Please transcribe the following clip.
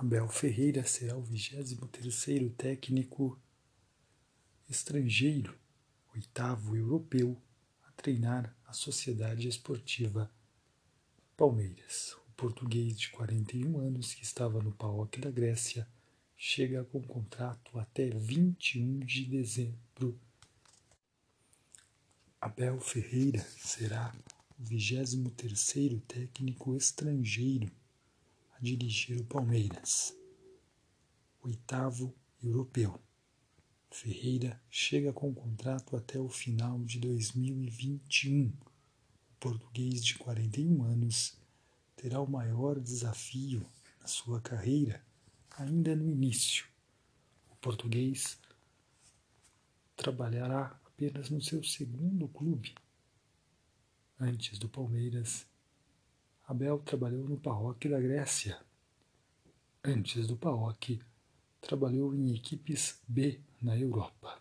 Abel Ferreira será o 23º técnico estrangeiro, oitavo europeu, a treinar a Sociedade Esportiva Palmeiras. O português de 41 anos, que estava no PAOK da Grécia, chega com contrato até 21 de dezembro. Abel Ferreira será o 23º técnico estrangeiro dirigir o Palmeiras. Oitavo europeu. Ferreira chega com contrato até o final de 2021. O português de 41 anos terá o maior desafio na sua carreira ainda no início. O português trabalhará apenas no seu segundo clube. Antes do Palmeiras, Abel trabalhou no PAOK da Grécia. Antes do PAOK, trabalhou em equipes B na Europa.